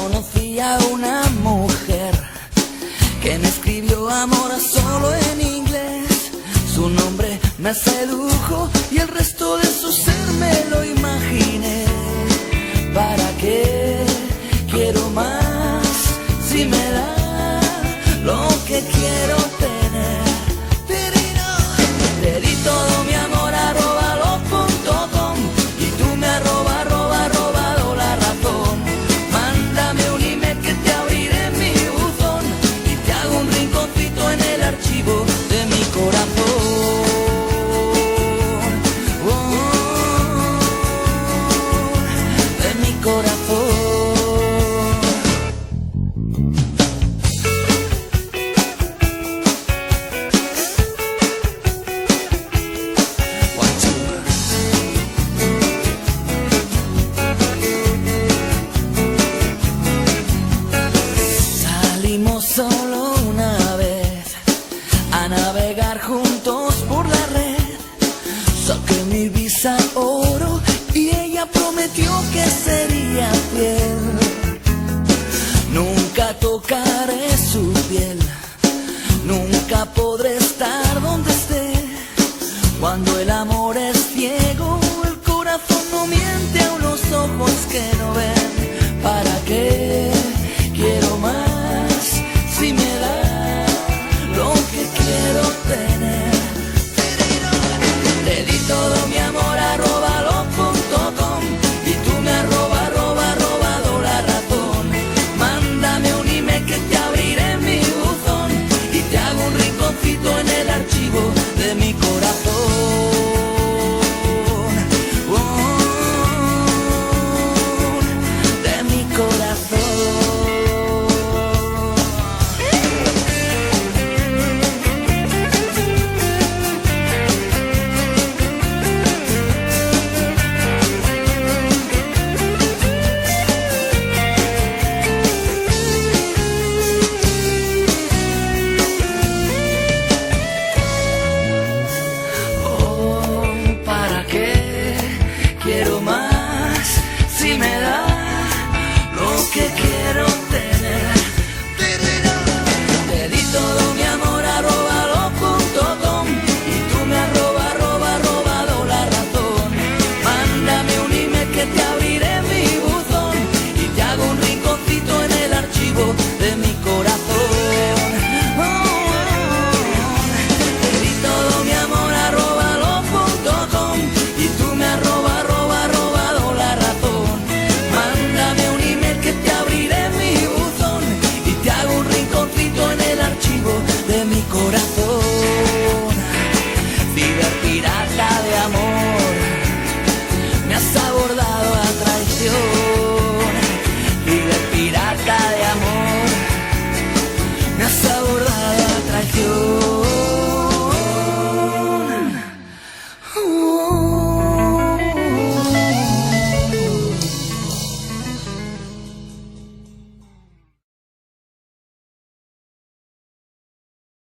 conocí a una mujer que me escribió amor solo en inglés. Su nombre me sedujo y el resto de su ser me lo imaginé. ¿Para qué quiero más si me da lo que quiero? juntos por la red. Saqué mi visa oro y ella prometió que sería fiel. Nunca tocaré su piel, nunca podré estar donde esté cuando el amor es